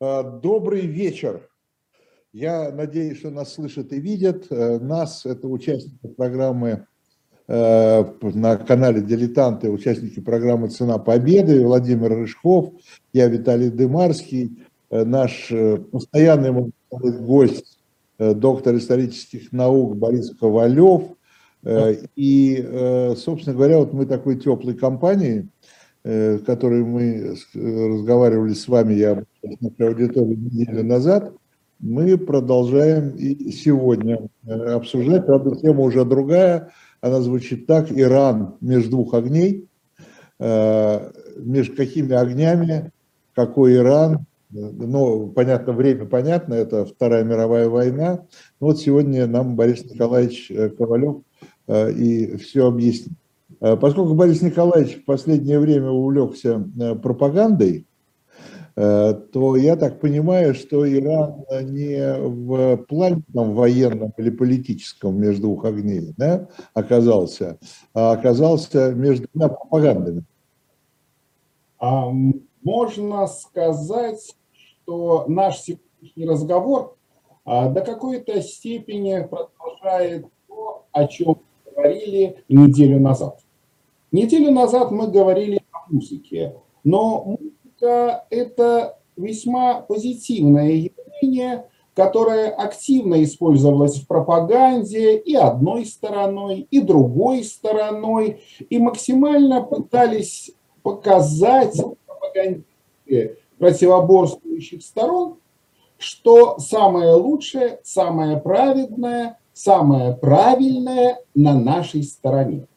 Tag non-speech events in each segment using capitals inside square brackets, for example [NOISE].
А, добрый вечер. Я надеюсь, что нас слышат и видят. Э, нас, это участники программы э, на канале «Дилетанты», участники программы «Цена победы», Владимир Рыжков, я Виталий Дымарский, э, наш постоянный гость, доктор исторических наук Борис Ковалев. И, собственно говоря, вот мы такой теплой компанией Э, которой мы разговаривали с вами, я на аудиторию неделю назад, мы продолжаем и сегодня э, обсуждать. Правда, тема уже другая. Она звучит так. Иран между двух огней. Э, между какими огнями, какой Иран. Ну, понятно, время понятно, это Вторая мировая война. Но вот сегодня нам Борис Николаевич Ковалев и все объяснит. Э, поскольку Борис Николаевич в последнее время увлекся э, пропагандой, э, то я так понимаю, что Иран не в плане там, военном или политическом между двух огней да, оказался, а оказался между двумя пропагандами. А, можно сказать, что наш сегодняшний разговор а, до какой-то степени продолжает то, о чем говорили неделю назад. Неделю назад мы говорили о музыке, но музыка – это весьма позитивное явление, которое активно использовалось в пропаганде и одной стороной, и другой стороной, и максимально пытались показать пропагандисты противоборствующих сторон, что самое лучшее, самое праведное, самое правильное на нашей стороне.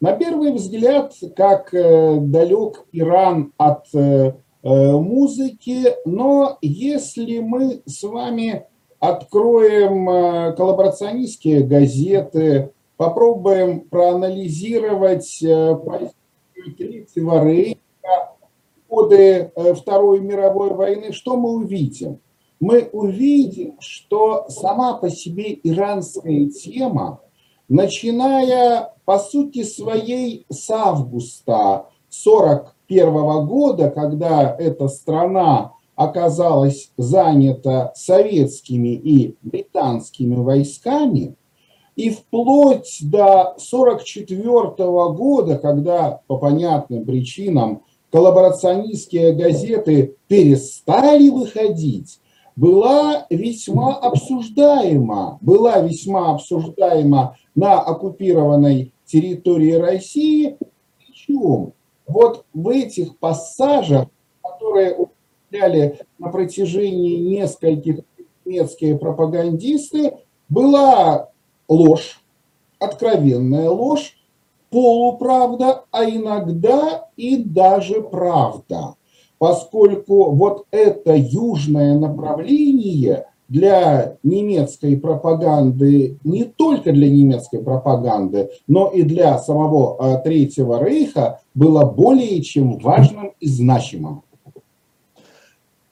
На первый взгляд, как э, далек Иран от э, э, музыки, но если мы с вами откроем коллаборационистские газеты, попробуем проанализировать позицию Третьего Рейха, годы Второй мировой войны, что мы увидим? Мы увидим, что сама по себе иранская тема, начиная по сути своей с августа 1941 года, когда эта страна оказалась занята советскими и британскими войсками, и вплоть до 1944 года, когда по понятным причинам коллаборационистские газеты перестали выходить, была весьма обсуждаема, была весьма обсуждаема на оккупированной территории России. Причем вот в этих пассажах, которые употребляли на протяжении нескольких немецкие пропагандисты, была ложь, откровенная ложь, полуправда, а иногда и даже правда. Поскольку вот это южное направление – для немецкой пропаганды, не только для немецкой пропаганды, но и для самого э, Третьего Рейха было более чем важным и значимым.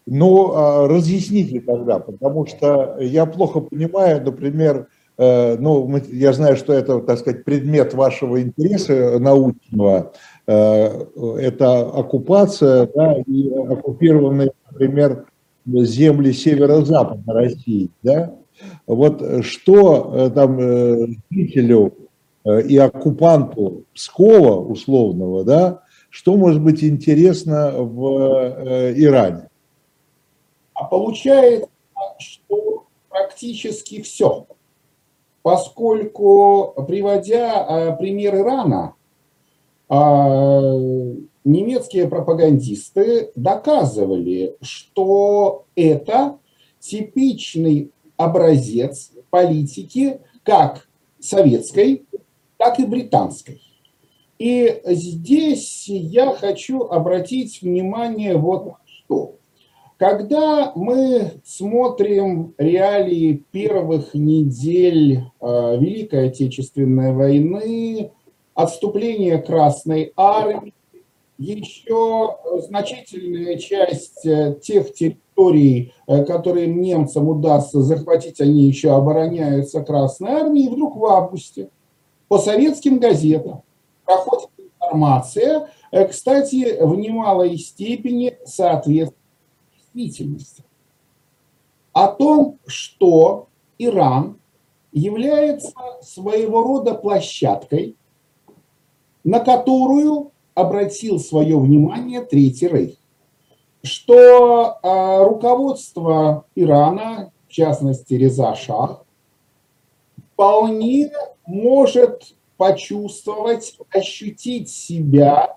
Ну, а, разъясните тогда, потому что я плохо понимаю, например, ну, я знаю, что это, так сказать, предмет вашего интереса научного, э, это оккупация, да, и оккупированные, например, земли северо-запада России, да, вот что э, там э, жителю э, и оккупанту Пскова условного, да, что может быть интересно в Иране? А получается, что практически все. Поскольку, приводя пример Ирана, немецкие пропагандисты доказывали, что это типичный образец политики как советской, так и британской. И здесь я хочу обратить внимание вот на что. Когда мы смотрим реалии первых недель э, Великой Отечественной войны, отступления Красной Армии, еще значительная часть э, тех территорий, э, которые немцам удастся захватить, они еще обороняются Красной Армией. И вдруг в августе по советским газетам проходит информация, кстати, в немалой степени соответствует действительности. О том, что Иран является своего рода площадкой, на которую обратил свое внимание Третий Рейх. Что э, руководство Ирана, в частности Реза Шах, вполне может почувствовать, ощутить себя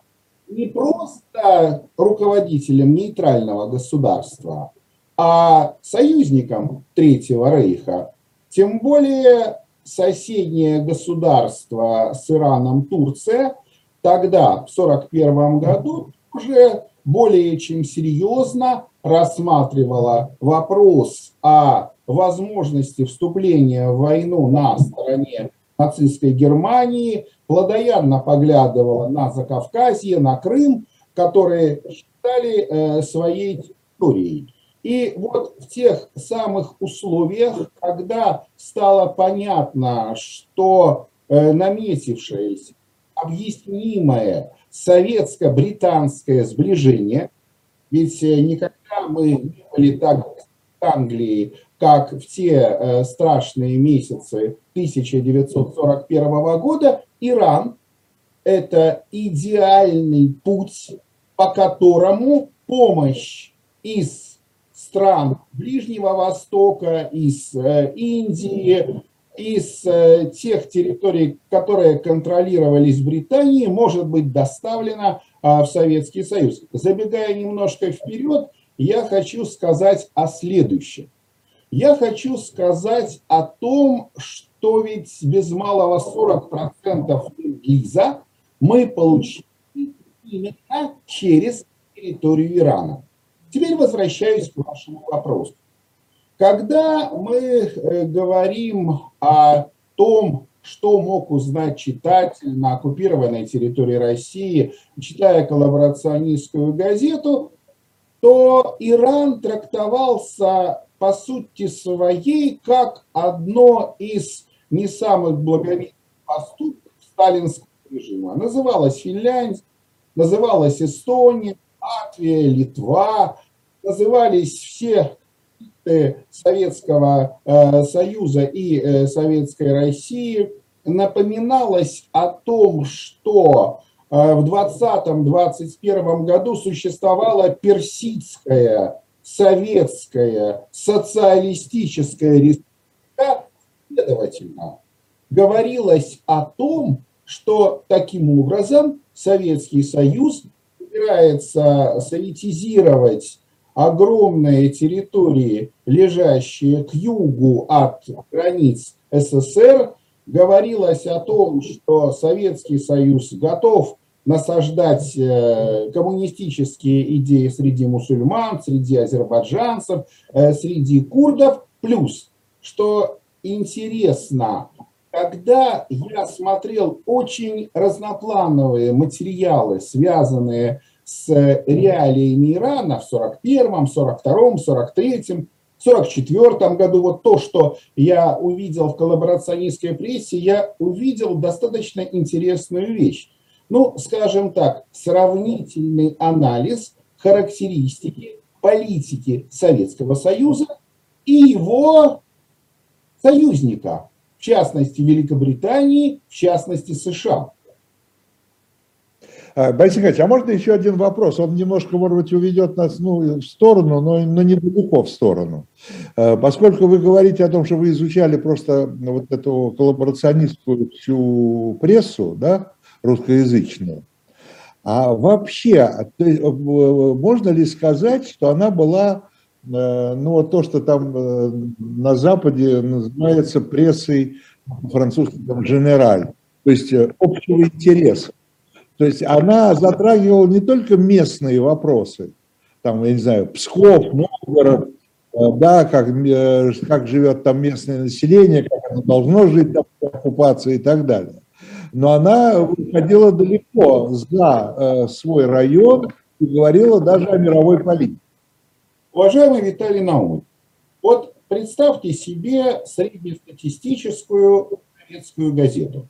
не просто руководителем нейтрального государства, а союзником Третьего Рейха. Тем более соседнее государство с Ираном Турция тогда, в 1941 году, уже более чем серьезно рассматривала вопрос о возможности вступления в войну на стороне нацистской Германии, плодоядно поглядывала на Закавказье, на Крым, которые считали э, своей территорией. И вот в тех самых условиях, когда стало понятно, что э, наметившееся, объяснимое советско-британское сближение, ведь э, никогда мы не были так в Англии, как в те э, страшные месяцы 1941 года, Иран – это идеальный путь, по которому помощь из стран Ближнего Востока, из э, Индии, из э, тех территорий, которые контролировались Британией, может быть доставлена в Советский Союз. Забегая немножко вперед, я хочу сказать о следующем. Я хочу сказать о том, что ведь без малого 40% Ленд-Лиза мы получили именно через территорию Ирана. Теперь возвращаюсь к вашему вопросу. Когда мы э, говорим о том, что мог узнать читатель на оккупированной территории России, читая коллаборационистскую газету, то Иран трактовался по сути своей как одно из не самых благовидных поступков сталинского режима. Называлась Финляндия, называлась Эстония, Латвия, Литва, назывались все Советского э, Союза и э, Советской России. Напоминалось о том, что э, в 2020-2021 году существовала персидская советская социалистическая республика, следовательно, говорилось о том, что таким образом Советский Союз собирается советизировать огромные территории, лежащие к югу от границ СССР, говорилось о том, что Советский Союз готов насаждать э, коммунистические идеи среди мусульман, среди азербайджанцев, э, среди курдов. Плюс, что интересно, когда я смотрел очень разноплановые материалы, связанные с реалиями Ирана в 41-м, 42-м, 43-м, 1944 году, вот то, что я увидел в коллаборационистской прессе, я увидел достаточно интересную вещь ну, скажем так, сравнительный анализ характеристики политики Советского Союза и его союзника, в частности Великобритании, в частности США. А, Борис Николаевич, а можно еще один вопрос? Он немножко, может быть, уведет нас ну, в сторону, но, но недалеко в сторону. А, поскольку вы говорите о том, что вы изучали просто вот эту коллаборационистскую всю прессу, да, русскоязычную. А вообще, есть, э, можно ли сказать, что она была, э, ну то, что там э, на Западе называется прессой французским «женераль», то есть общего интереса. То есть она затрагивала не только местные вопросы, там, я не знаю, Псков, Новгород, да, как, как живет там местное население, как оно должно жить там, оккупации и так далее но она выходила далеко за э, свой район и говорила даже о мировой политике. Уважаемый Виталий Наумович, вот представьте себе среднестатистическую советскую газету.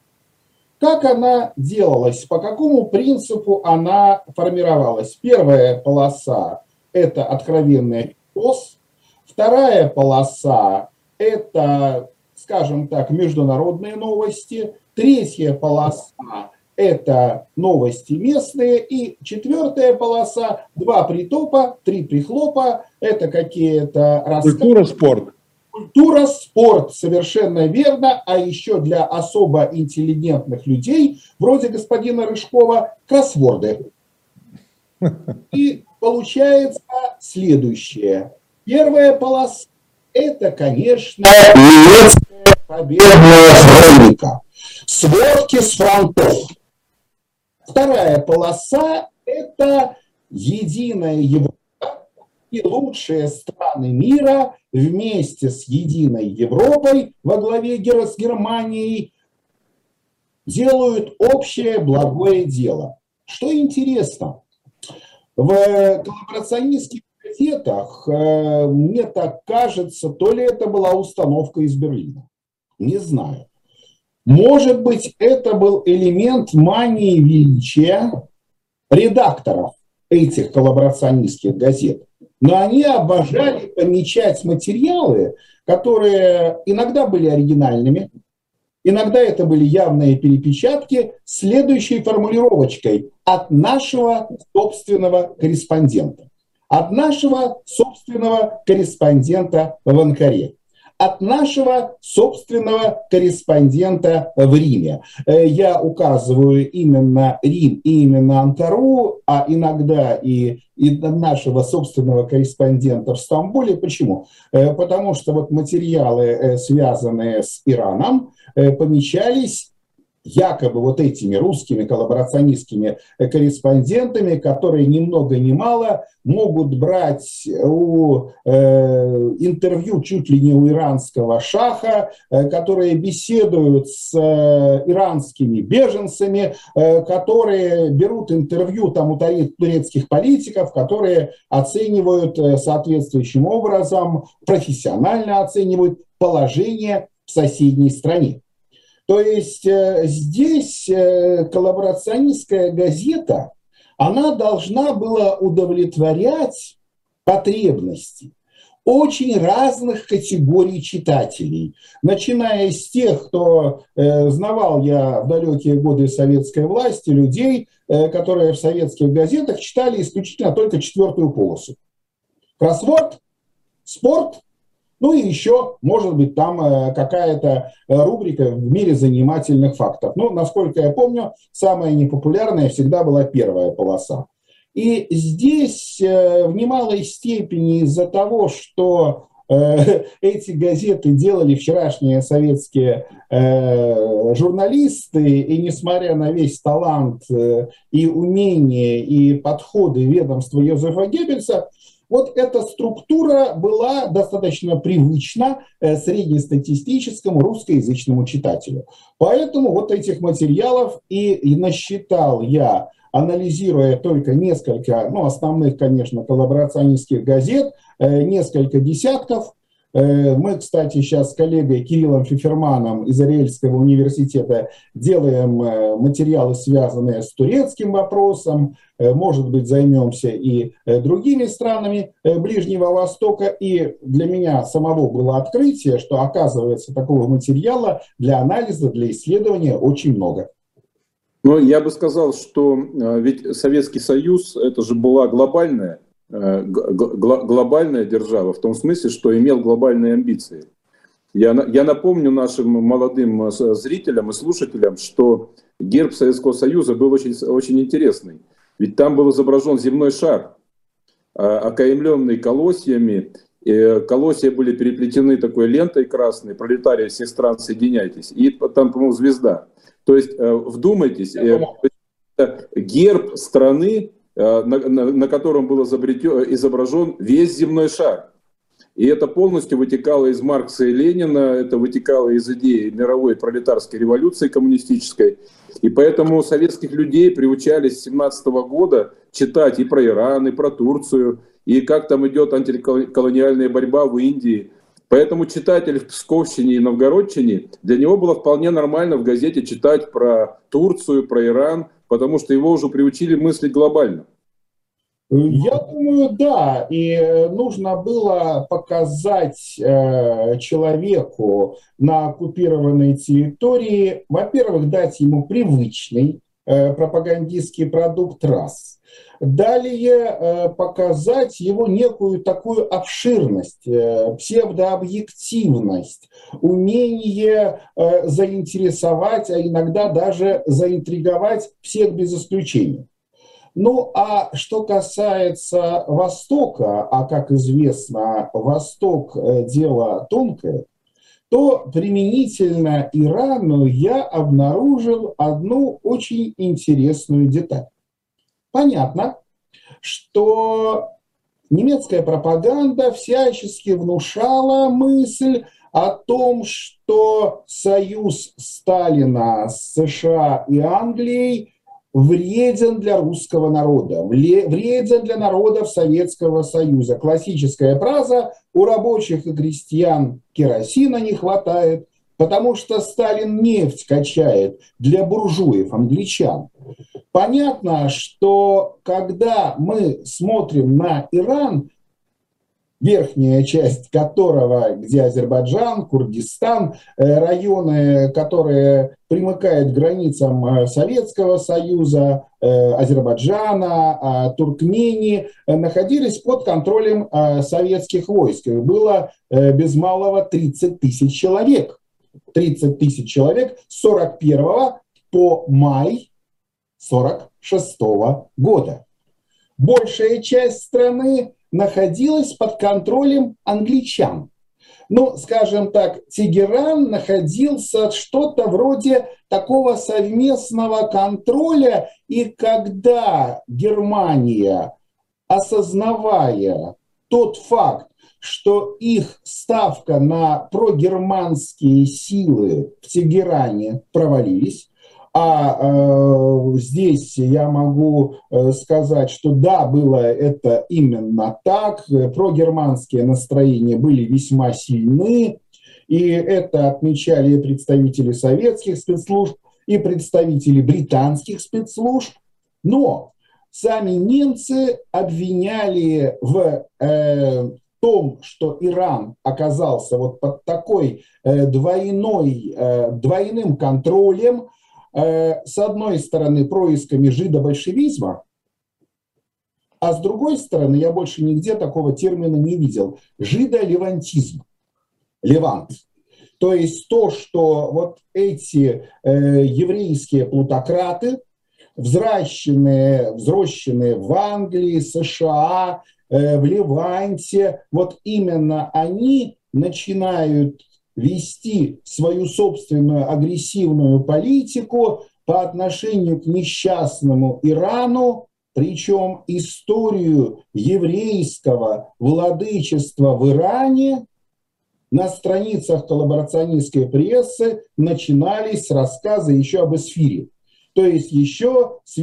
Как она делалась, по какому принципу она формировалась? Первая полоса – это откровенная ПОС. Вторая полоса – это, скажем так, международные новости. Третья полоса – это новости местные. И четвертая полоса – два притопа, три прихлопа. Это какие-то рассказы. Культура, спорт. Культура, спорт, совершенно верно. А еще для особо интеллигентных людей, вроде господина Рыжкова, кроссворды. [LAUGHS] И получается следующее. Первая полоса – это, конечно, немецкая победная хроника. Сводки с фронтов. Вторая полоса – это единая Европа и лучшие страны мира вместе с единой Европой во главе с Германией делают общее благое дело. Что интересно, в коллаборационистских газетах, э, мне так кажется, то ли это была установка из Берлина. Не знаю. Может быть, это был элемент мании величия редакторов этих коллаборационистских газет. Но они обожали помечать материалы, которые иногда были оригинальными, иногда это были явные перепечатки, следующей формулировочкой от нашего собственного корреспондента. От нашего собственного корреспондента в Анкаре от нашего собственного корреспондента в Риме. Э, я указываю именно Рим и именно Анкару, а иногда и, и нашего собственного корреспондента в Стамбуле. Почему? Э, потому что вот материалы, э, связанные с Ираном, помечались якобы вот этими русскими коллаборационистскими корреспондентами, которые ни много ни мало могут брать у э, интервью чуть ли не у иранского шаха, э, которые беседуют с э, иранскими беженцами, э, которые берут интервью там у турецких политиков, которые оценивают э, соответствующим образом, профессионально оценивают положение в соседней стране. То есть э, здесь э, коллаборационистская газета, она должна была удовлетворять потребности очень разных категорий читателей, начиная с тех, кто э, знавал я в далекие годы советской власти, людей, э, которые в советских газетах читали исключительно только четвертую полосу. Кроссворд, спорт ну и еще, может быть, там э, какая-то э, рубрика в мире занимательных фактов. Ну, насколько я помню, самая непопулярная всегда была первая полоса. И здесь э, в немалой степени из-за того, что [LAUGHS] эти газеты делали вчерашние советские журналисты, и несмотря на весь талант и умение, и подходы ведомства Йозефа Геббельса, вот эта структура была достаточно привычна э, среднестатистическому русскоязычному читателю. Поэтому вот этих материалов и, и насчитал я, анализируя только несколько, ну, основных, конечно, коллаборационистских газет, э, несколько десятков, мы, кстати, сейчас с коллегой Кириллом Фиферманом из Ариэльского университета делаем э, материалы, связанные с турецким вопросом. Э, может быть, займемся и другими странами Ближнего Востока. И для меня самого было открытие, что, оказывается, такого материала для анализа, для исследования очень много. Но я бы сказал, что ведь Советский Союз, это же была глобальная Э, глобальная держава, в том смысле, что имел глобальные амбиции. Я, я напомню нашим молодым э, зрителям и слушателям, что герб Советского Союза был очень, очень интересный. Ведь там был изображен земной шар, а, окаймленный колосьями. И колосья были переплетены такой лентой красной, пролетарии всех стран, соединяйтесь. И там, по-моему, звезда. То есть, э, вдумайтесь, герб страны, Э, на, на, на котором был изображен весь земной шар. И это полностью вытекало из Маркса и Ленина, это вытекало из идеи мировой пролетарской революции коммунистической. И поэтому советских людей приучались с 17 года читать и про Иран, и про Турцию, и как там идет антиколониальная борьба в Индии. Поэтому читатель в Псковщине и Новгородчине, для него было вполне нормально в газете читать про Турцию, про Иран, потому что его уже приучили мыслить глобально. Я думаю, да. И э, нужно было показать э, человеку на оккупированной территории, во-первых, дать ему привычный э, пропагандистский продукт раз. Далее показать его некую такую обширность, псевдообъективность, умение заинтересовать, а иногда даже заинтриговать всех без исключения. Ну, а что касается Востока, а как известно, Восток э, – дело тонкое, то применительно Ирану я обнаружил одну очень интересную деталь. Понятно, что немецкая пропаганда всячески внушала мысль о том, что союз Сталина с США и Англией вреден для русского народа, вреден для народов Советского Союза. Классическая фраза «у рабочих и крестьян керосина не хватает», потому что Сталин нефть качает для буржуев, англичан. Понятно, что когда мы смотрим на Иран, верхняя часть которого, где Азербайджан, Курдистан, э, районы, которые примыкают к границам э, Советского Союза, э, Азербайджана, Туркмении, находились под контролем советских войск. Было без малого 30 тысяч человек. 30 тысяч человек с 41 по май 46 года. Большая часть страны находилась под контролем англичан. Ну, скажем так, Тегеран находился что-то вроде такого совместного контроля, и когда Германия, осознавая тот факт, что их ставка на прогерманские силы в Тегеране провалились, а э, здесь я могу э, сказать, что да, было это именно так. Прогерманские настроения были весьма сильны. И это отмечали представители советских спецслужб, и представители британских спецслужб. Но сами немцы обвиняли в э, том, что Иран оказался вот под такой э, двойной, э, двойным контролем, с одной стороны, происками жидобольшевизма, а с другой стороны, я больше нигде такого термина не видел, жидолевантизм, левант. То есть то, что вот эти э, еврейские плутократы, взращенные, взращенные в Англии, США, э, в Ливанте, вот именно они начинают вести свою собственную агрессивную политику по отношению к несчастному Ирану, причем историю еврейского владычества в Иране на страницах коллаборационистской прессы начинались с рассказа еще об эсфире. То есть еще с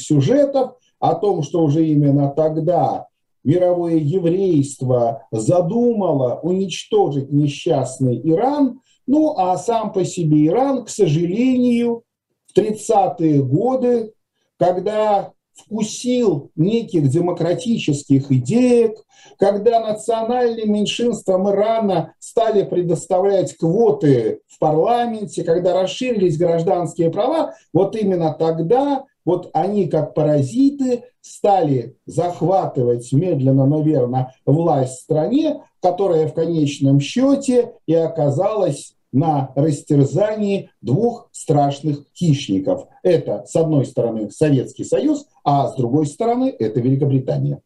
сюжетов о том, что уже именно тогда мировое еврейство задумало уничтожить несчастный Иран, ну а сам по себе Иран, к сожалению, в 30-е годы, когда вкусил неких демократических идей, когда национальным меньшинствам Ирана стали предоставлять квоты в парламенте, когда расширились гражданские права, вот именно тогда вот они, как паразиты, стали захватывать медленно, наверное, власть в стране, которая в конечном счете и оказалась на растерзании двух страшных хищников. Это, с одной стороны, Советский Союз, а с другой стороны, это Великобритания.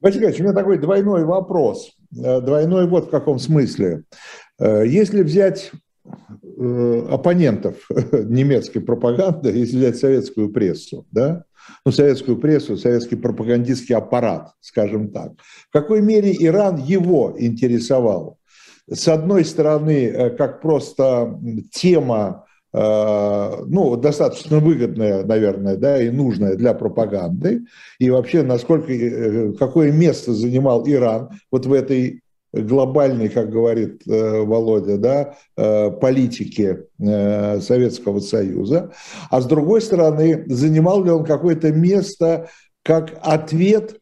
Василий у меня такой двойной вопрос. Э, двойной вот в каком смысле. Э, если взять оппонентов [LAUGHS] немецкой пропаганды, если взять советскую прессу, да, ну, советскую прессу, советский пропагандистский аппарат, скажем так. В какой мере Иран его интересовал? С одной стороны, э, как просто тема, э, ну, достаточно выгодная, наверное, да, и нужная для пропаганды, и вообще, насколько, какое место занимал Иран вот в этой глобальной, как говорит э, Володя, да, э, политики э, Советского Союза, а с другой стороны, занимал ли он какое-то место как ответ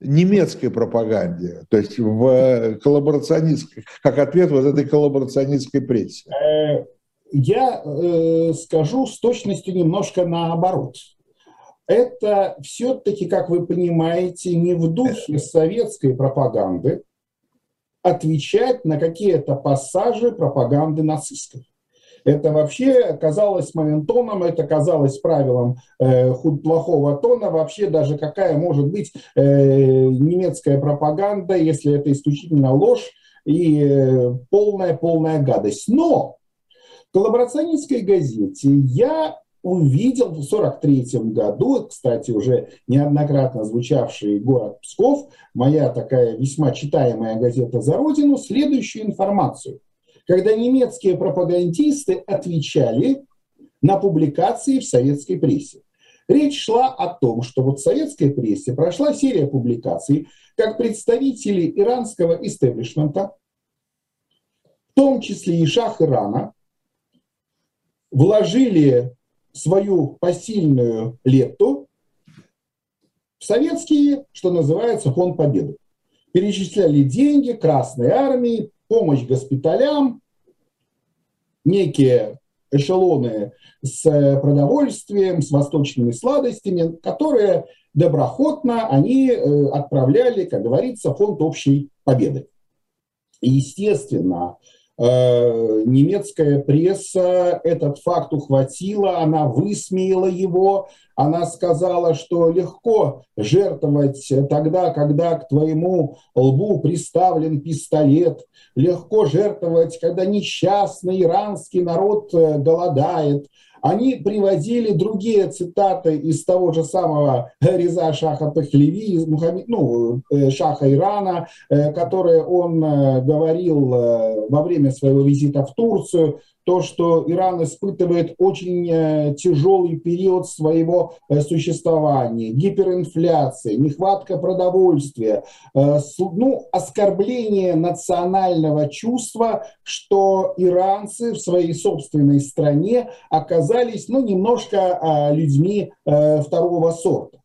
немецкой пропаганде, то есть в коллаборационистской, как ответ вот этой коллаборационистской прессе? Я э, скажу с точностью немножко наоборот. Это все-таки, как вы понимаете, не в духе советской пропаганды отвечать на какие-то пассажи пропаганды нацистской. Это вообще казалось моим тоном, это казалось правилом э, плохого тона. Вообще даже какая может быть э, немецкая пропаганда, если это исключительно ложь и э, полная-полная гадость. Но коллаборационистской газете я увидел в 1943 году, кстати, уже неоднократно звучавший город Псков, моя такая весьма читаемая газета «За Родину», следующую информацию – когда немецкие пропагандисты отвечали на публикации в советской прессе. Речь шла о том, что вот в советской прессе прошла серия публикаций, как представители иранского истеблишмента, в том числе и шах Ирана, вложили свою посильную лепту в советский, что называется, фонд победы. Перечисляли деньги Красной Армии, помощь госпиталям, некие эшелоны с продовольствием, с восточными сладостями, которые доброходно они э, отправляли, как говорится, фонд общей победы. И, естественно, Э, немецкая пресса этот факт ухватила, она высмеяла его, она сказала, что легко жертвовать тогда, когда к твоему лбу приставлен пистолет, легко жертвовать, когда несчастный иранский народ э, голодает, они приводили другие цитаты из того же самого Реза Шаха Пахлеви, ну, э, Шаха Ирана, э, которые он э, говорил во время своего визита в Турцию, то, что Иран испытывает очень э, тяжелый период своего э, существования, гиперинфляция, нехватка продовольствия, э, ну, оскорбление национального чувства, что иранцы в своей собственной стране оказались ну, немножко людьми второго сорта.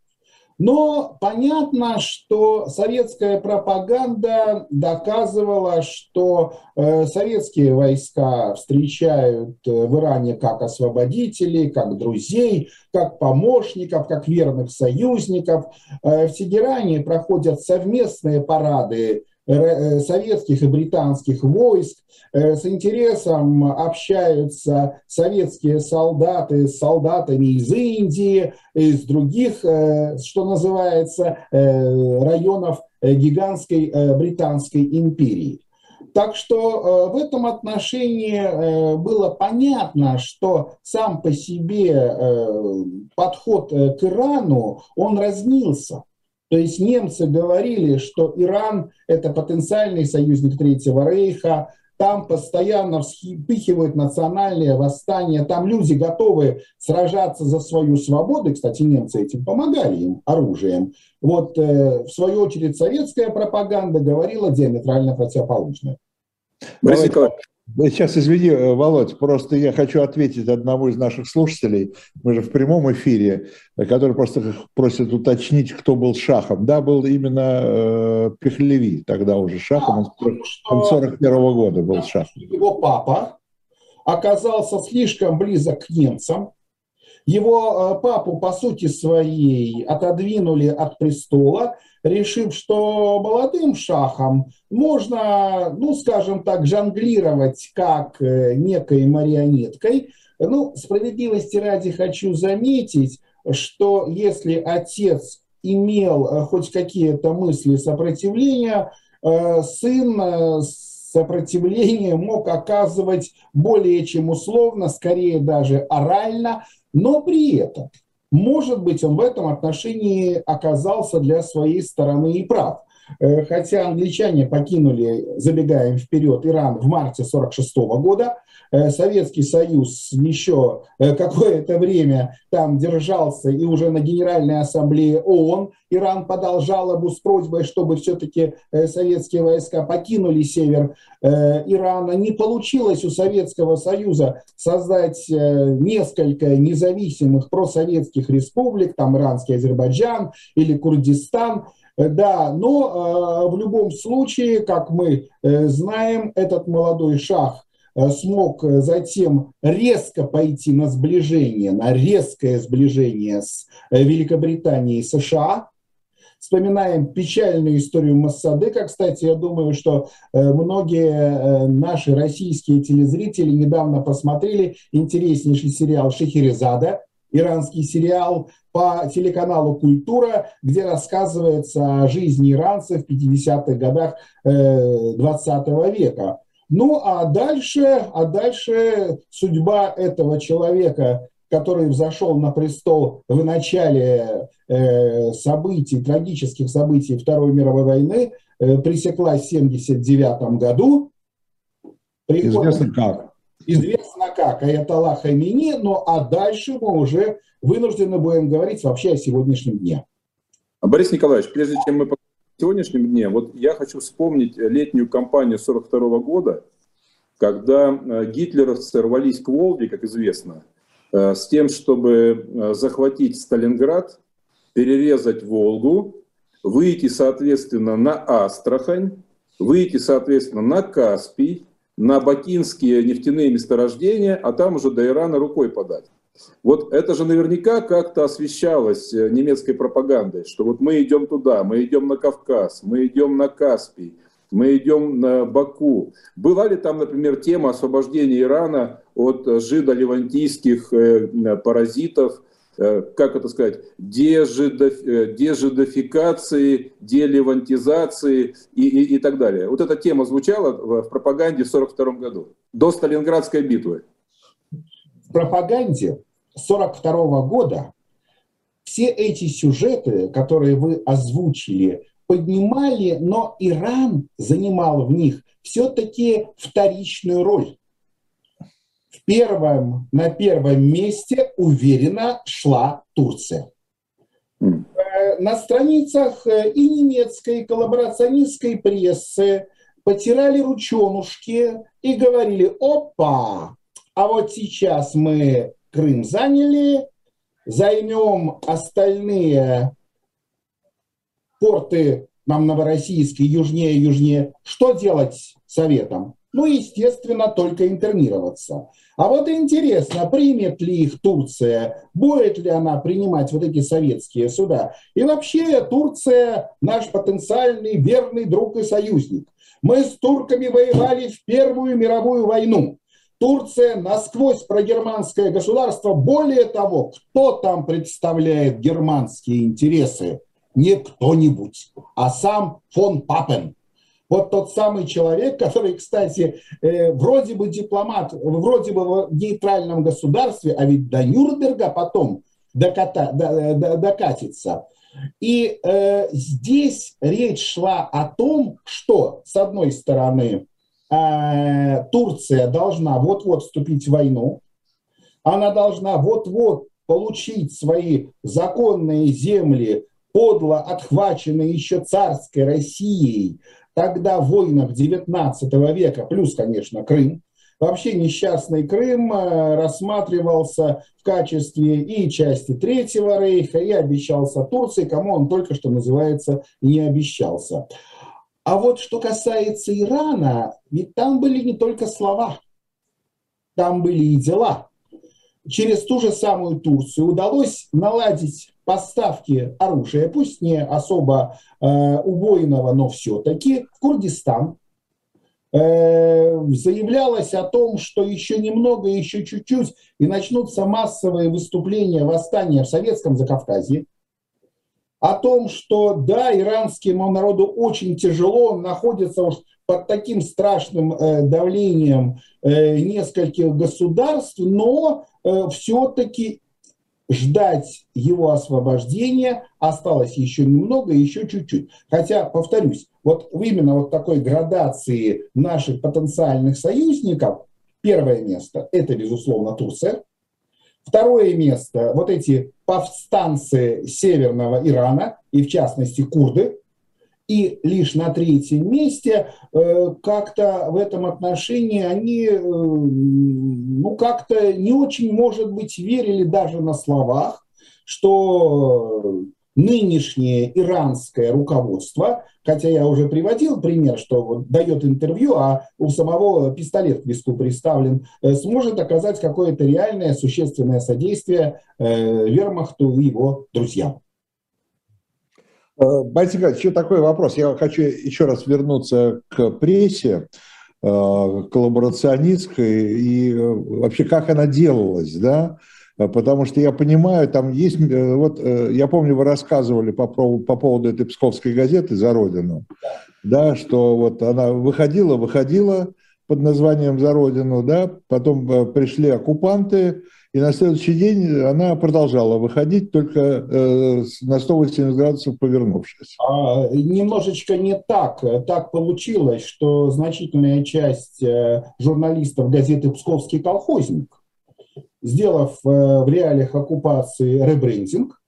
Но понятно, что советская пропаганда доказывала, что э, советские войска встречают э, в Иране как освободителей, как друзей, как помощников, как верных союзников. Э, в Тегеране проходят совместные парады советских и британских войск. Э, с интересом общаются советские солдаты с солдатами из Индии, из других, э, что называется, районов гигантской британской империи. Так что в этом отношении было понятно, что сам по себе подход к Ирану, он разнился. То есть немцы говорили, что Иран – это потенциальный союзник Третьего Рейха, там постоянно вспыхивают национальные восстания, там люди готовы сражаться за свою свободу, и, кстати, немцы этим помогали им оружием. Вот, э, в свою очередь, советская пропаганда говорила диаметрально противоположное. Борис Николаевич, Сейчас, извини, э, Володь, просто я хочу ответить одному из наших слушателей, мы же в прямом эфире, э, который просто просит уточнить, кто был шахом. Да, был именно э, Пехлеви тогда уже шахом, он, он 41 -го года был шахом. Его папа оказался слишком близок к немцам, его э, папу, по сути своей, отодвинули от престола, решив, что молодым шахом можно, ну, скажем так, жонглировать как э, некой марионеткой. Ну, справедливости ради хочу заметить, что если отец имел э, хоть какие-то мысли сопротивления, сын сопротивление мог оказывать более чем условно, скорее даже орально, но при этом, может быть, он в этом отношении оказался для своей стороны и прав. Э, хотя англичане покинули, забегаем вперед, Иран в марте 1946 года, Э, Советский Союз еще э, какое-то время там держался, и уже на Генеральной Ассамблее ООН Иран подал жалобу с просьбой, чтобы все-таки советские войска покинули север Ирана. Не получилось у Советского Союза создать несколько независимых просоветских республик, там иранский Азербайджан или Курдистан. Да, но в любом случае, как мы знаем, этот молодой шах Э, смог э, затем резко пойти на сближение, на резкое сближение с э, Великобританией и США. Вспоминаем печальную историю Массадыка. Кстати, я думаю, что многие наши российские телезрители недавно посмотрели интереснейший сериал «Шехерезада», иранский сериал по телеканалу «Культура», где рассказывается о жизни иранцев в 50-х годах 20 века. Ну а дальше, а дальше судьба этого человека, который взошел на престол в начале э, событий, трагических событий Второй мировой войны, э, пресеклась в 1979 году. Приходом, известно как. Известно как, Аятолла Хамини, ну а дальше мы уже вынуждены будем говорить вообще о сегодняшнем дне. Борис Николаевич, прежде чем мы сегодняшнем дне, вот я хочу вспомнить летнюю кампанию 42 года, когда э, гитлеровцы рвались к Волге, как известно, э, с тем, чтобы э, захватить Сталинград, перерезать Волгу, выйти, соответственно, на Астрахань, выйти, соответственно, на Каспий, на бакинские нефтяные месторождения, а там уже до Ирана рукой подать. Вот это же наверняка как-то освещалось э, немецкой пропагандой, что вот мы идем туда, мы идем на Кавказ, мы идем на Каспий, мы идем на Баку. Была ли там, например, тема освобождения Ирана от жидо-левантийских э, паразитов, э, как это сказать, дежидофикации, делевантизации и, и, и так далее. Вот эта тема звучала в пропаганде в 1942 году, до Сталинградской битвы пропаганде 1942 года все эти сюжеты, которые вы озвучили, поднимали, но Иран занимал в них все-таки вторичную роль. В первом, на первом месте уверенно шла Турция. Э, на страницах э, и немецкой, и коллаборационистской прессы потирали ручонушки и говорили, опа, а вот сейчас мы Крым заняли, займем остальные порты нам Новороссийск южнее, южнее. Что делать советом? Ну, естественно, только интернироваться. А вот интересно, примет ли их Турция, будет ли она принимать вот эти советские суда. И вообще Турция наш потенциальный верный друг и союзник. Мы с турками воевали в Первую мировую войну. Турция насквозь прогерманское государство. Более того, кто там представляет германские интересы? Не кто-нибудь, а сам фон Папен. Вот тот самый человек, который, кстати, э, вроде бы дипломат, вроде бы в нейтральном государстве, а ведь до Нюрнберга потом доката, до, до, докатится. И э, здесь речь шла о том, что, с одной стороны, Э, Турция должна вот-вот вступить в войну, она должна вот-вот получить свои законные земли, подло отхваченные еще царской Россией, тогда в войнах 19 века, плюс, конечно, Крым. Вообще несчастный Крым э, рассматривался в качестве и части Третьего Рейха, и обещался Турции, кому он только что называется не обещался. А вот что касается Ирана, ведь там были не только слова, там были и дела. Через ту же самую Турцию удалось наладить поставки оружия, пусть не особо э, убойного, но все-таки в Курдистан. Э, заявлялось о том, что еще немного, еще чуть-чуть, и начнутся массовые выступления, восстания в Советском Закавказье о том, что да, иранскому народу очень тяжело, он находится уж под таким страшным э, давлением э, нескольких государств, но э, все-таки ждать его освобождения осталось еще немного, еще чуть-чуть. Хотя, повторюсь, вот именно вот такой градации наших потенциальных союзников, первое место – это, безусловно, Турция. Второе место – вот эти повстанцы северного Ирана, и в частности курды. И лишь на третьем месте э, как-то в этом отношении они, э, ну, как-то не очень, может быть, верили даже на словах, что нынешнее иранское руководство, хотя я уже приводил пример, что вот дает интервью, а у самого пистолет к виску представлен, э, сможет оказать какое-то реальное существенное содействие вермахту и его друзьям. Э, Борис еще такой вопрос. Я хочу еще раз вернуться к прессе коллаборационистской и вообще как она делалась, да? Э, потому что я понимаю, там есть, э, вот э, я помню, вы рассказывали по, по поводу этой псковской газеты «За Родину», да, что вот она выходила, выходила под названием «За Родину», да, потом пришли оккупанты, и на следующий день она продолжала выходить, только э, на 180 градусов повернувшись. А, немножечко не так. Так получилось, что значительная часть журналистов газеты «Псковский колхозник» сделав э, в реалиях оккупации ребрендинг,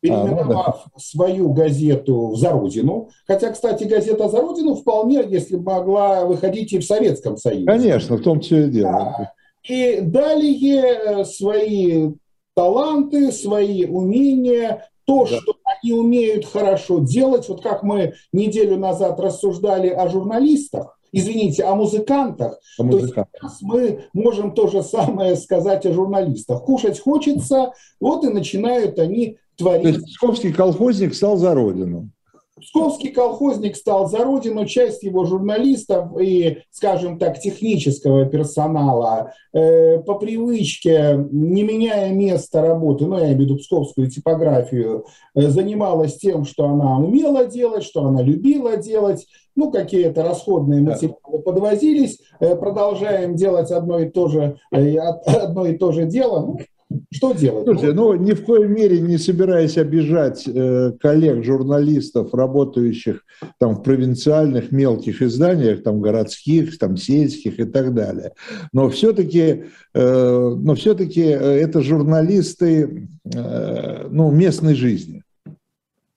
переименовав а, ну, да. свою газету в «За Родину». Хотя, кстати, газета «За Родину» вполне, если могла выходить и в Советском Союзе. Конечно, в том числе и дело. Да. И далее э, свои таланты, свои умения, то, да. что они умеют хорошо делать, вот как мы неделю назад рассуждали о журналистах, извините, о музыкантах, о музыкантах. то сейчас мы можем то же самое сказать о журналистах. Кушать хочется, вот и начинают они творить. То есть Псковский колхозник стал за родину. Псковский колхозник стал за родину, часть его журналистов и, скажем так, технического персонала. Э, по привычке, не меняя место работы, ну, я имею в виду псковскую типографию, э, занималась тем, что она умела делать, что она любила делать, ну, какие-то расходные материалы подвозились, э, продолжаем делать одно и то же, э, [LAUGHS] одно и то же дело, ну, что делать? Слушайте, ну ни в коей мере не собираясь обижать э, коллег, журналистов, работающих там в провинциальных мелких изданиях, там городских, там сельских и так далее. Но все-таки, э, но все-таки э, это журналисты э, ну, местной жизни.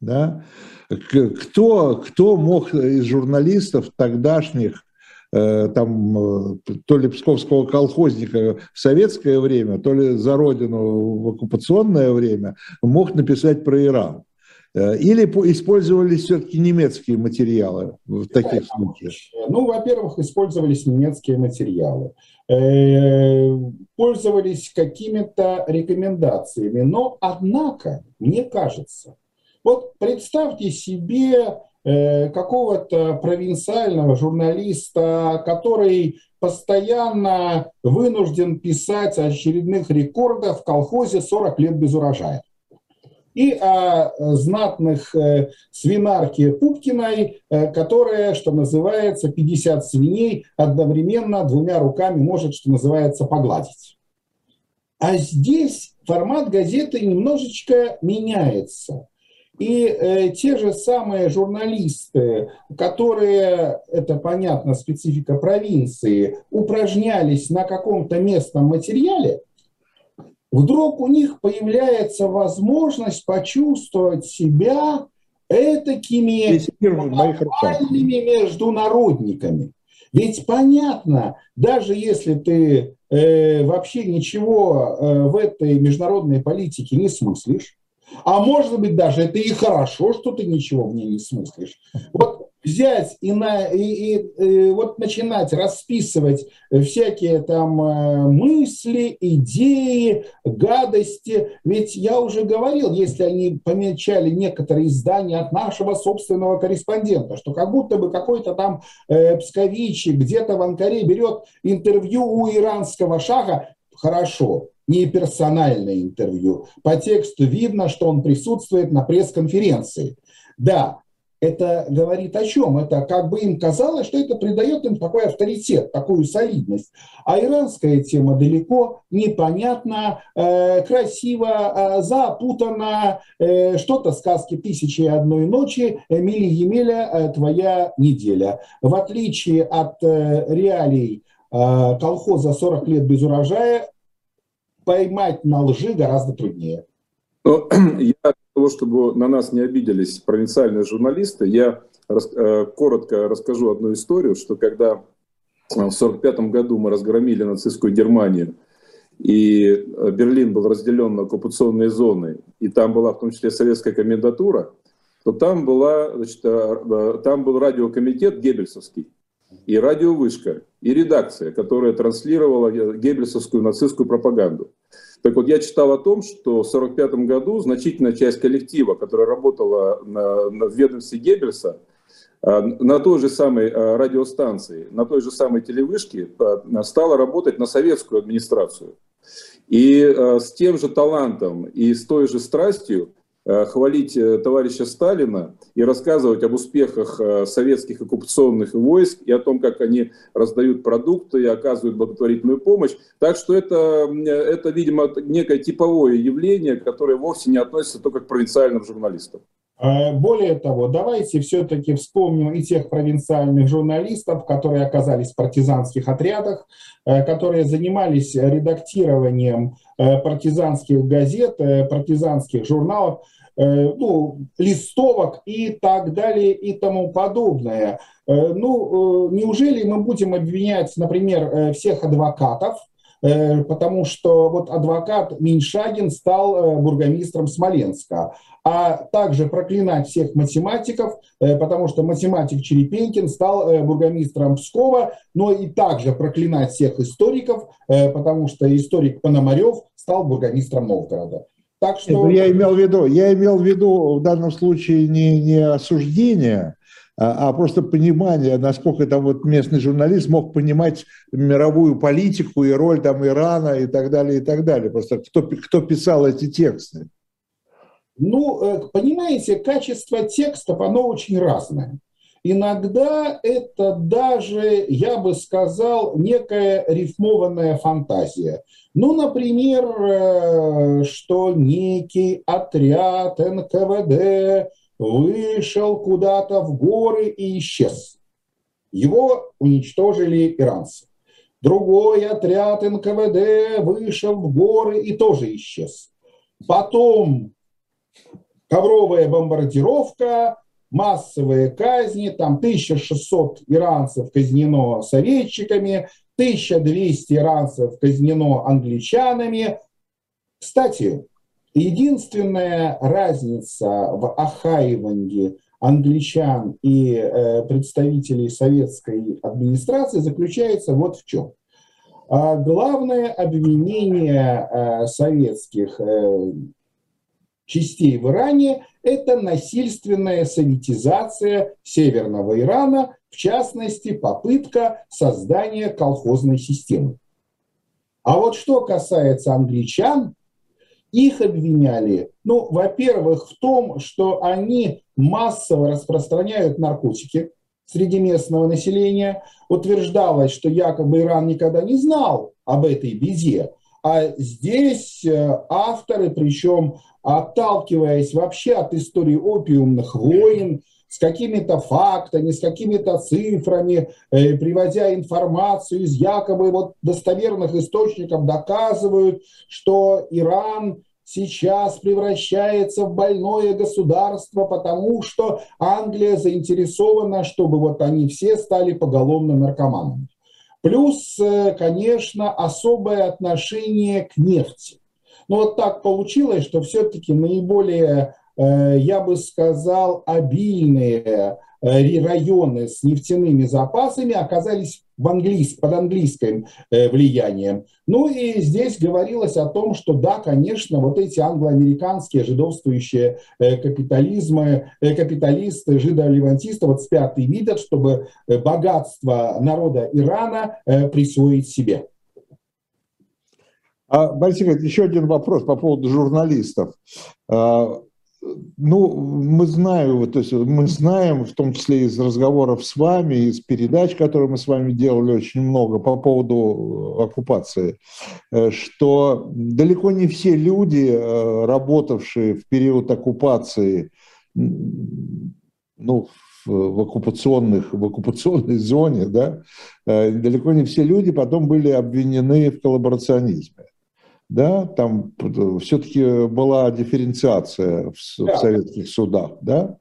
Да? Кто, кто мог из журналистов тогдашних там, э, то ли псковского колхозника в советское время, то ли за родину в оккупационное время, мог написать про Иран. Э, или использовались все-таки немецкие материалы в таких случаях? Ну, во-первых, использовались немецкие материалы. Пользовались какими-то рекомендациями. Но, однако, мне кажется, вот представьте себе Э, какого-то провинциального журналиста, который постоянно вынужден писать о очередных рекордах в колхозе 40 лет без урожая. И о знатных э, свинарке Пупкиной, э, которая, что называется, 50 свиней одновременно двумя руками может, что называется, погладить. А здесь формат газеты немножечко меняется. И э, те же самые журналисты, которые, это понятно, специфика провинции, упражнялись на каком-то местном материале, вдруг у них появляется возможность почувствовать себя этакими глобальными международниками. Ведь понятно, даже если ты э, вообще ничего э, в этой международной политике не смыслишь, а может быть даже это и хорошо, что ты ничего в ней не смыслишь. Вот взять и, на, и, и, и вот начинать расписывать всякие там э, мысли, идеи, гадости. Ведь я уже говорил, если они помечали некоторые издания от нашего собственного корреспондента, что как будто бы какой-то там э, псковичи где-то в Анкаре берет интервью у иранского шаха, хорошо, не персональное интервью. По тексту видно, что он присутствует на пресс-конференции. Да, это говорит о чем? Это как бы им казалось, что это придает им такой авторитет, такую солидность. А иранская тема далеко непонятна, э, красиво, э, запутана, э, что-то сказки «Тысячи и одной ночи», «Эмили Емеля, э, твоя неделя». В отличие от э, реалий э, колхоза «40 лет без урожая», поймать на лжи гораздо труднее. Но [CLEARS THROAT] я для того, чтобы на нас не обиделись провинциальные журналисты, я рас, э, коротко расскажу одну историю, что когда в 1945 году мы разгромили нацистскую Германию, и э, Берлин был разделен на оккупационные зоны, и там была в том числе советская комендатура, то там, была, значит, э, там был радиокомитет Геббельсовский, и радиовышка, и редакция, которая транслировала геббельсовскую нацистскую пропаганду. Так вот, я читал о том, что в 1945 году значительная часть коллектива, которая работала на, на, ведомстве Геббельса, а, на той же самой а, радиостанции, на той же самой телевышке а, стала работать на советскую администрацию. И с тем же талантом и с той же страстью Э, хвалить э, товарища Сталина и рассказывать об успехах э, советских оккупационных войск и о том, как они раздают продукты и оказывают благотворительную помощь. Так что это, это видимо, некое типовое явление, которое вовсе не относится только к провинциальным журналистам. Более того, давайте все-таки вспомним и тех провинциальных журналистов, которые оказались в партизанских отрядах, которые занимались редактированием партизанских газет, партизанских журналов. Э, ну, листовок и так далее и тому подобное. Э, ну, э, неужели мы будем обвинять, например, всех адвокатов, потому что вот адвокат Миншагин стал бургомистром Смоленска, а также проклинать всех математиков, потому что математик Черепенькин стал бургомистром Пскова, но и также проклинать всех историков, потому что историк Пономарев стал бургомистром Новгорода. Так что... Нет, ну, я имел в виду, я имел в виду в данном случае не, не осуждение, а, а просто понимание, насколько там вот местный журналист мог понимать мировую политику и роль там Ирана и так далее, и так далее. Просто кто, кто писал эти тексты? Ну, э, понимаете, качество текстов, оно очень разное. Иногда это даже, я бы сказал, некая рифмованная фантазия. Ну, например, э, что некий отряд НКВД вышел куда-то в горы и исчез. Его уничтожили иранцы. Другой отряд НКВД вышел в горы и тоже исчез. Потом ковровая бомбардировка, массовые казни, там 1600 иранцев казнено советчиками, 1200 иранцев казнено англичанами. Кстати, единственная разница в охаивании англичан и э, представителей советской администрации заключается вот в чем. А главное обвинение э, советских э, частей в Иране – это насильственная советизация Северного Ирана, в частности, попытка создания колхозной системы. А вот что касается англичан, их обвиняли, ну, во-первых, в том, что они массово распространяют наркотики среди местного населения. Утверждалось, что якобы Иран никогда не знал об этой беде. А здесь э, авторы, причем отталкиваясь вообще от истории опиумных войн, с какими-то фактами, с какими-то цифрами, э, приводя информацию из якобы вот достоверных источников, доказывают, что Иран сейчас превращается в больное государство, потому что Англия заинтересована, чтобы вот они все стали поголовно наркоманами. Плюс, э, конечно, особое отношение к нефти. Но вот так получилось, что все-таки наиболее, э, я бы сказал, обильные районы с нефтяными запасами оказались в английс, под английским влиянием. Ну и здесь говорилось о том, что да, конечно, вот эти англоамериканские жидовствующие капитализмы, капиталисты, жидо-левантисты вот спят и видят, чтобы богатство народа Ирана присвоить себе. А, Борис Игоревич, еще один вопрос по поводу журналистов. Ну, мы знаем, то есть мы знаем, в том числе из разговоров с вами, из передач, которые мы с вами делали очень много по поводу э, оккупации, э, что далеко не все люди, э, работавшие в период оккупации, ну, в оккупационных, в оккупационной зоне, да, далеко не все люди потом были обвинены в коллаборационизме да, там все-таки была дифференциация в, да. в советских судах, да.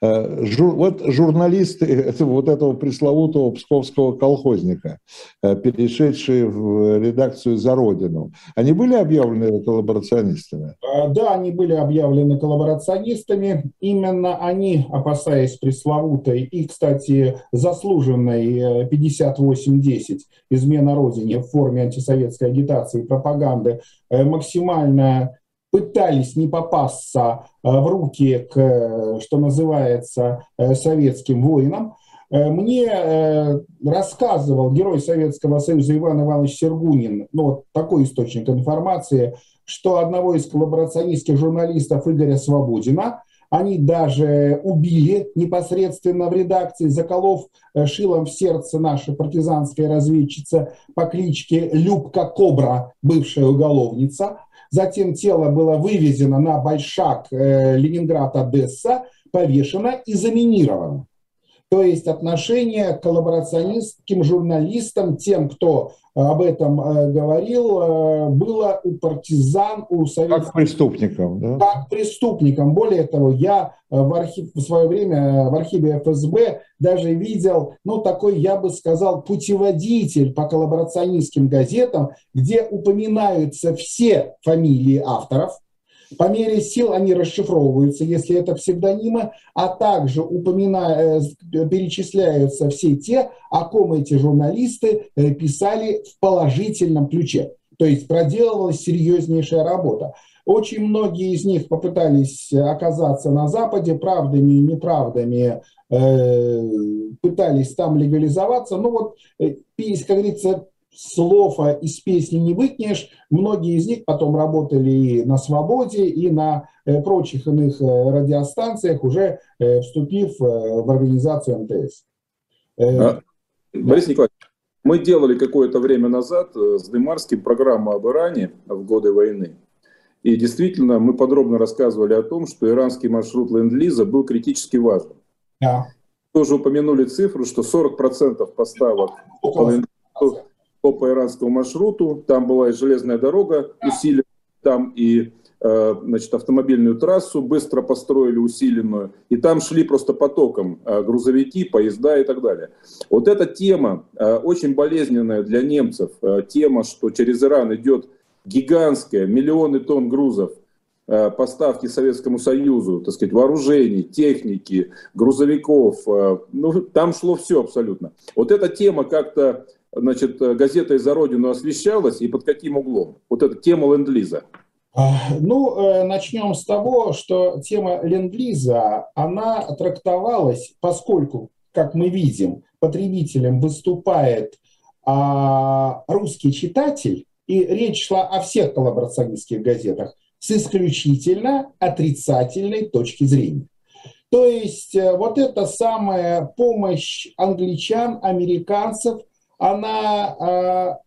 Э, жур, вот журналисты [LAUGHS] это, вот этого пресловутого псковского колхозника, э, перешедшие в редакцию «За Родину», они были объявлены коллаборационистами? Э, да, они были объявлены коллаборационистами. Именно они, опасаясь пресловутой и, кстати, заслуженной 58-10 измена Родине в форме антисоветской агитации и пропаганды, Э, максимально пытались не попасться э, в руки к, что называется, э, советским воинам. Мне рассказывал герой Советского Союза Иван Иванович Сергунин, ну, вот такой источник информации, что одного из коллаборационистских журналистов Игоря Свободина они даже убили непосредственно в редакции, заколов шилом в сердце наша партизанская разведчица по кличке Любка Кобра, бывшая уголовница. Затем тело было вывезено на Большак э, Ленинград-Одесса, повешено и заминировано. То есть отношение к коллаборационистским журналистам, тем, кто об этом э, говорил, э, было у партизан, у советских... Как преступникам, да? Как преступникам. Более того, я э, в, архив, в свое время в архиве ФСБ даже видел, ну, такой, я бы сказал, путеводитель по коллаборационистским газетам, где упоминаются все фамилии авторов, по мере сил они расшифровываются, если это псевдонимы, а также упоминая, э, перечисляются все те, о ком эти журналисты э, писали в положительном ключе. То есть проделывалась серьезнейшая работа. Очень многие из них попытались оказаться на Западе, правдами и неправдами э, пытались там легализоваться. Ну вот, как говорится, слов из песни не выкнешь. Многие из них потом работали и на «Свободе», и на э, прочих иных э, радиостанциях, уже э, вступив в организацию МТС. А, Борис Николаевич, мы делали какое-то время назад с Дымарским программу об Иране в годы войны. И действительно, мы подробно рассказывали о том, что иранский маршрут Ленд-Лиза был критически важен. Да. Тоже упомянули цифру, что 40% поставок по ленд по иранскому маршруту. Там была и железная дорога усилена, там и э, значит, автомобильную трассу быстро построили усиленную, и там шли просто потоком э, грузовики, поезда и так далее. Вот эта тема э, очень болезненная для немцев, тема, что через Иран идет гигантская, миллионы тонн грузов, поставки Советскому Союзу, так сказать, вооружений, техники, грузовиков, ну, там шло все абсолютно. Вот эта тема как-то значит, э, газета «За Родину» освещалась и под каким углом? Вот эта тема ленд-лиза. А, ну, э, начнем с того, что тема ленд-лиза, она трактовалась, поскольку, как мы видим, потребителем выступает а, русский читатель, и речь шла о всех коллаборационистских газетах с исключительно отрицательной точки зрения. То есть э, вот эта самая помощь англичан, американцев – она а,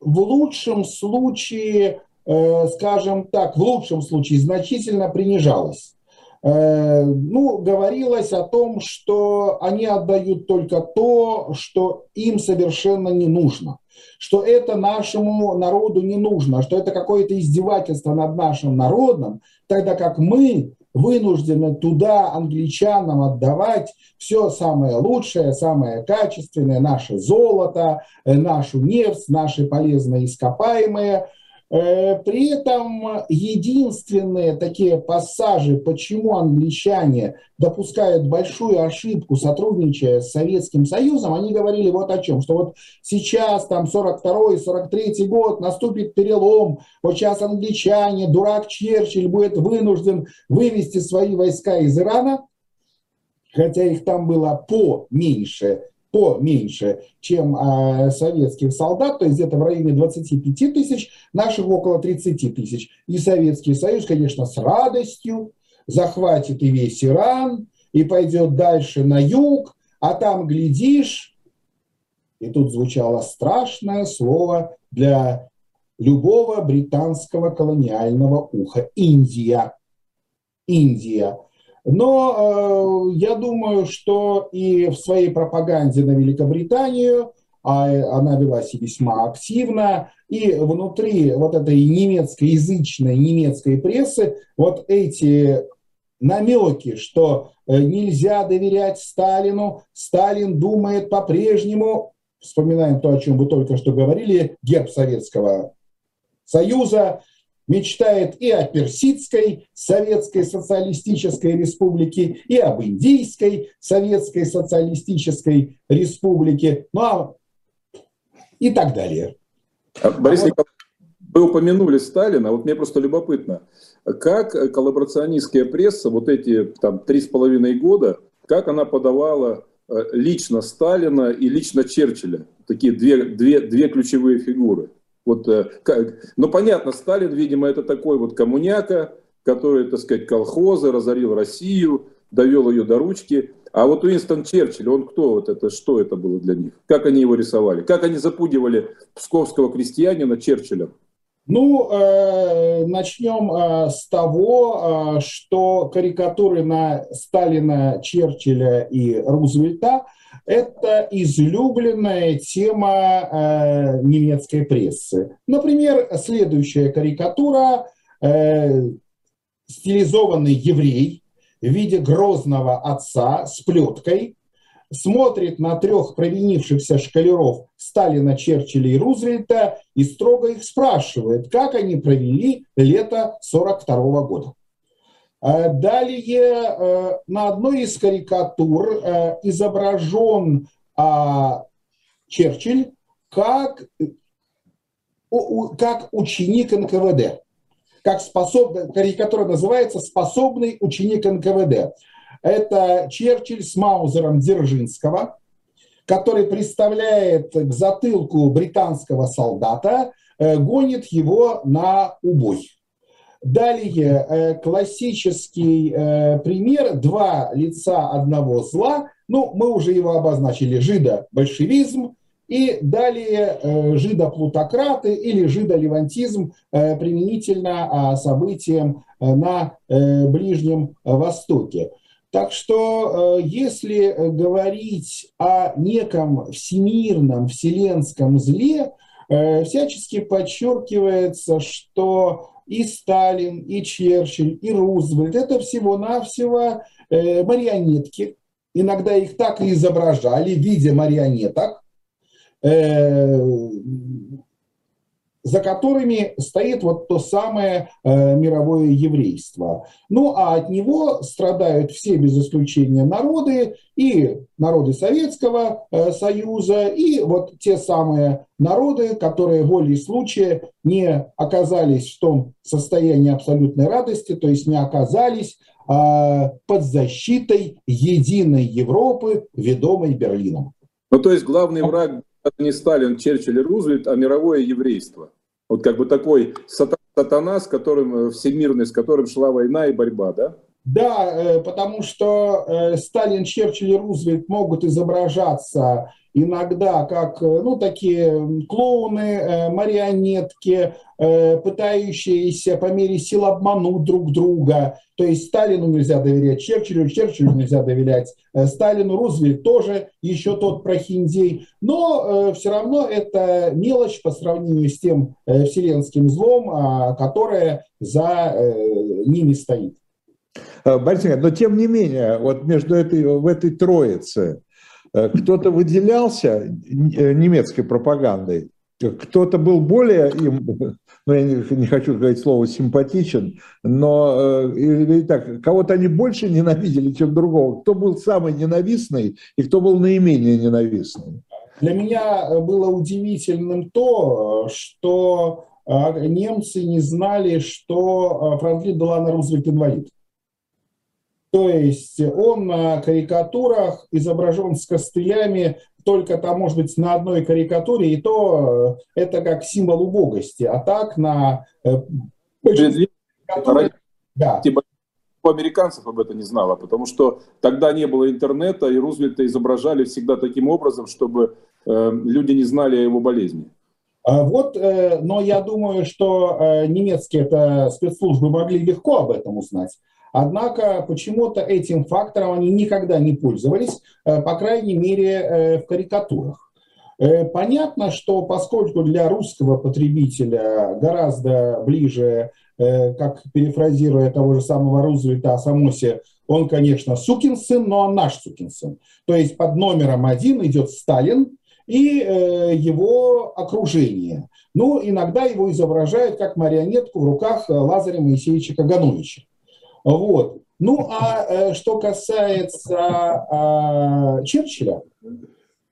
в лучшем случае, э, скажем так, в лучшем случае значительно принижалась. Э, ну, говорилось о том, что они отдают только то, что им совершенно не нужно, что это нашему народу не нужно, что это какое-то издевательство над нашим народом, тогда как мы вынуждены туда англичанам отдавать все самое лучшее, самое качественное, наше золото, э, нашу нефть, наши полезные ископаемые – при этом единственные такие пассажи, почему англичане допускают большую ошибку, сотрудничая с Советским Союзом, они говорили вот о чем, что вот сейчас, там, 42-43 год, наступит перелом, вот сейчас англичане, дурак Черчилль будет вынужден вывести свои войска из Ирана, хотя их там было поменьше, поменьше, чем э, советских солдат, то есть где-то в районе 25 тысяч, наших около 30 тысяч. И Советский Союз, конечно, с радостью захватит и весь Иран, и пойдет дальше на юг, а там, глядишь, и тут звучало страшное слово для любого британского колониального уха – Индия. Индия. Но э, я думаю, что и в своей пропаганде на Великобританию а она велась весьма активно, и внутри вот этой немецкоязычной немецкой прессы вот эти намеки, что э, нельзя доверять Сталину, Сталин думает по-прежнему, вспоминаем то, о чем вы только что говорили, герб Советского Союза, мечтает и о Персидской Советской Социалистической Республике, и об Индийской Советской Социалистической Республике. Ну а и так далее. А, Борис а Николаевич, вы упомянули Сталина, вот мне просто любопытно, как коллаборационистская пресса вот эти там три с половиной года, как она подавала э, лично Сталина и лично Черчилля, такие две, две, две ключевые фигуры. Вот, э, как, ну, понятно, Сталин, видимо, это такой вот коммуняка, который, так сказать, колхозы, разорил Россию, довел ее до ручки. А вот Уинстон Черчилль, он кто вот это, что это было для них? Как они его рисовали? Как они запугивали псковского крестьянина Черчиллем? Ну, э, начнем э, с того, э, что карикатуры на Сталина, Черчилля и Рузвельта – это излюбленная тема э, немецкой прессы. Например, следующая карикатура э, – стилизованный еврей, в виде грозного отца с плеткой, смотрит на трех провинившихся шкалеров Сталина, Черчилля и Рузвельта и строго их спрашивает, как они провели лето 42 года. А далее э, на одной из карикатур э, изображен а, Черчилль как, как ученик НКВД как способный, карикатура называется «Способный ученик НКВД». Это Черчилль с Маузером Дзержинского, который представляет к затылку британского солдата, э, гонит его на убой. Далее э, классический э, пример «Два лица одного зла». Ну, мы уже его обозначили. Жидо-большевизм и далее э, жидоплутократы или жидолевантизм применительно а, событиям на Ближнем Востоке. Так что если говорить о неком всемирном, вселенском зле, всячески подчеркивается, что и Сталин, и Черчилль, и Рузвельт – это всего-навсего марионетки. Иногда их так и изображали в виде марионеток, Э, за которыми стоит вот то самое э, мировое еврейство. Ну а от него страдают все без исключения народы, и народы Советского э, Союза, и вот те самые народы, которые волей случая не оказались в том состоянии абсолютной радости, то есть не оказались э, под защитой единой Европы, ведомой Берлином. Ну то есть главный враг не Сталин, Черчилль и Рузвельт, а мировое еврейство. Вот как бы такой сатана, с которым, э, всемирный, с которым шла война и борьба, да? Да, э, потому что э, Сталин, Черчилль и Рузвельт могут изображаться иногда как ну, такие клоуны, марионетки, пытающиеся по мере сил обмануть друг друга. То есть Сталину нельзя доверять Черчиллю, Черчиллю нельзя доверять Сталину, Рузвельт тоже еще тот прохиндей. Но все равно это мелочь по сравнению с тем вселенским злом, а, которое за ними стоит. Э, Борис но тем не менее, вот между этой, в этой троице э, кто-то выделялся э, немецкой пропагандой, кто-то был более им, [LAUGHS] ну я не, не хочу говорить слово симпатичен, но или так, кого-то они больше ненавидели, чем другого. Кто был самый ненавистный и кто был наименее ненавистный? Для меня было удивительным то, что немцы не знали, что Франклин Делано Рузвельт инвалид. То есть он на карикатурах изображен с костылями только там, может быть, на одной карикатуре, и то э, это как символ убогости. А так на... Э, да. американцев об этом не знало, потому что тогда не было интернета, и Рузвельта изображали всегда таким образом, чтобы э, люди не знали о его болезни. А вот, э, но я думаю, что э, немецкие это спецслужбы могли легко об этом узнать. Однако почему-то этим фактором они никогда не пользовались, э, по крайней мере, в карикатурах. Понятно, что поскольку для русского потребителя гораздо ближе, как перефразируя того же самого Рузвельта о Самосе, он, конечно, сукин сын, но он наш сукин сын. То есть под номером один идет Сталин, и э, его окружение. Ну, иногда его изображают как марионетку в руках э, Лазаря Моисеевича Кагановича. Вот. Ну, а э, что касается э, Черчилля,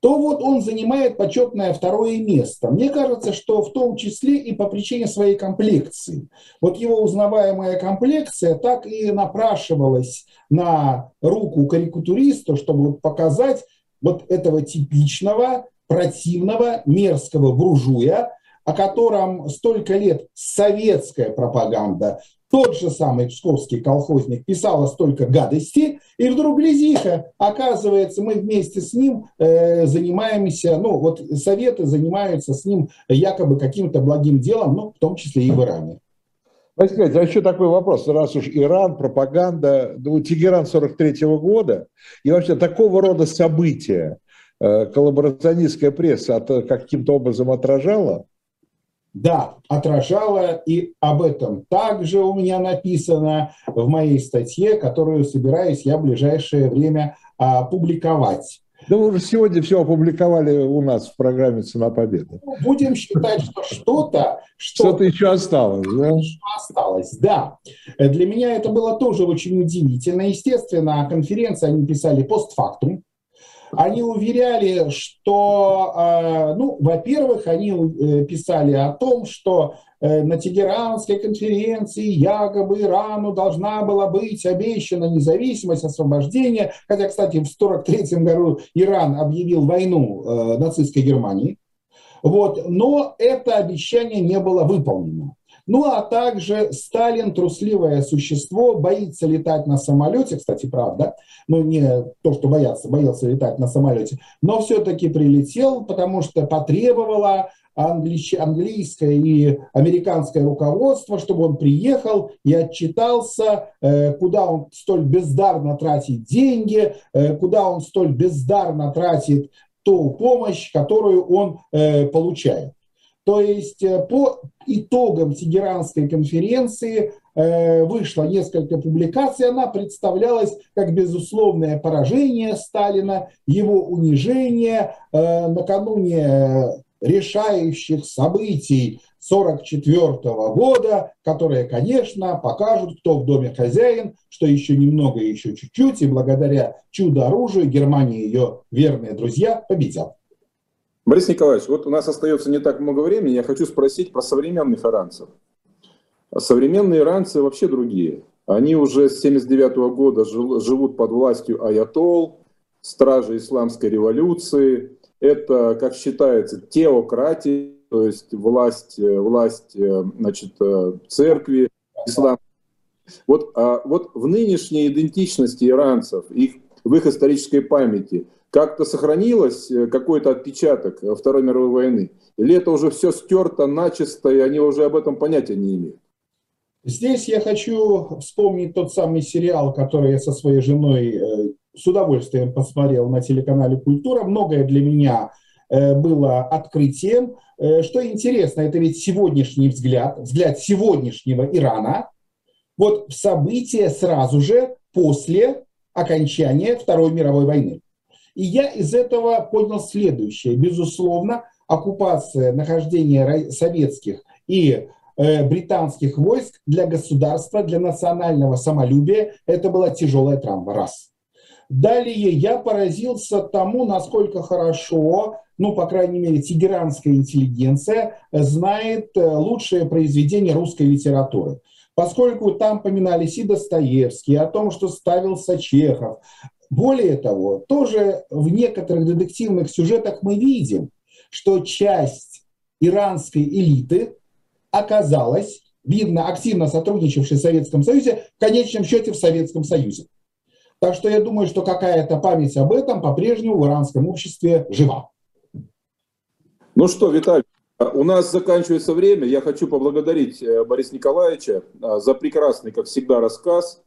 то вот он занимает почетное второе место. Мне кажется, что в том числе и по причине своей комплекции. Вот его узнаваемая комплекция так и напрашивалась на руку карикатуристу, чтобы показать вот этого типичного противного, мерзкого буржуя, о котором столько лет советская пропаганда, тот же самый псковский колхозник писала столько гадости, и вдруг глядиха, оказывается, мы вместе с ним э, занимаемся, ну вот советы занимаются с ним якобы каким-то благим делом, ну в том числе и в Иране. Василий, а еще такой вопрос. Раз уж Иран, пропаганда, ну, Тегеран 43 -го года, и вообще такого рода события, Э, коллаборационистская пресса от, каким-то образом отражала? Да, отражала, и об этом также у меня написано в моей статье, которую собираюсь я в ближайшее время а, публиковать. Да вы уже сегодня все опубликовали у нас в программе «Цена победы». Ну, будем считать, что что-то... Что-то что еще осталось, да? Что осталось, да. Для меня это было тоже очень удивительно. Естественно, конференции они писали постфактум, они уверяли, что, э, ну, во-первых, они э, писали о том, что э, на Тегеранской конференции якобы Ирану должна была быть обещана независимость, освобождение. Хотя, кстати, в 1943 году Иран объявил войну нацистской Германии. Вот. Но это обещание не было выполнено. Ну а также Сталин, трусливое существо, боится летать на самолете, кстати, правда, ну не то, что боятся, боялся летать на самолете, но все-таки прилетел, потому что потребовало английское и американское руководство, чтобы он приехал и отчитался, э, куда он столь бездарно тратит деньги, э, куда он столь бездарно тратит ту помощь, которую он э, получает. То есть э, по итогам Тегеранской конференции э, вышло несколько публикаций, она представлялась как безусловное поражение Сталина, его унижение э, накануне решающих событий 1944 года, которые, конечно, покажут, кто в доме хозяин, что еще немного, еще чуть-чуть, и благодаря чудо-оружию Германия и ее верные друзья победят. Борис Николаевич, вот у нас остается не так много времени, я хочу спросить про современных иранцев. Современные иранцы вообще другие. Они уже с 1979 года живут под властью аятол, стражи исламской революции. Это, как считается, теократия, то есть власть, власть значит, церкви, ислам. Вот, а, вот в нынешней идентичности иранцев, их, в их исторической памяти, как-то сохранилось э, какой-то отпечаток Второй мировой войны? Или это уже все стерто начисто, и они уже об этом понятия не имеют? Здесь я хочу вспомнить тот самый сериал, который я со своей женой э, с удовольствием посмотрел на телеканале «Культура». Многое для меня э, было открытием. Что интересно, это ведь сегодняшний взгляд, взгляд сегодняшнего Ирана, вот в события сразу же после окончания Второй мировой войны. И я из этого понял следующее. Безусловно, оккупация, нахождение советских и э, британских войск для государства, для национального самолюбия, это была тяжелая травма. Раз. Далее я поразился тому, насколько хорошо, ну, по крайней мере, тегеранская интеллигенция знает э, лучшие произведения русской литературы поскольку там поминались и Достоевский, о том, что ставился Чехов, более того, тоже в некоторых детективных сюжетах мы видим, что часть иранской элиты оказалась видно активно сотрудничавший в Советском Союзе, в конечном счете в Советском Союзе. Так что я думаю, что какая-то память об этом по-прежнему в иранском обществе жива. Ну что, Виталий, у нас заканчивается время. Я хочу поблагодарить э, Бориса Николаевича э, за прекрасный, как всегда, рассказ.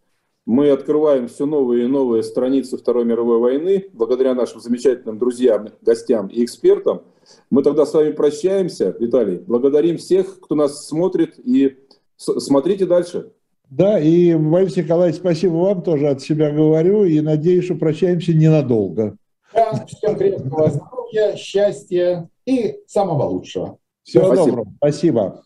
Мы открываем все новые и новые страницы Второй мировой войны благодаря нашим замечательным друзьям, гостям и экспертам. Мы тогда с вами прощаемся, Виталий. Благодарим всех, кто нас смотрит и смотрите дальше. Да, и, Борис Николаевич, спасибо вам тоже от себя говорю и надеюсь, что прощаемся ненадолго. Да, всем крепкого здоровья, счастья и самого лучшего. Всего Спасибо. доброго. Спасибо.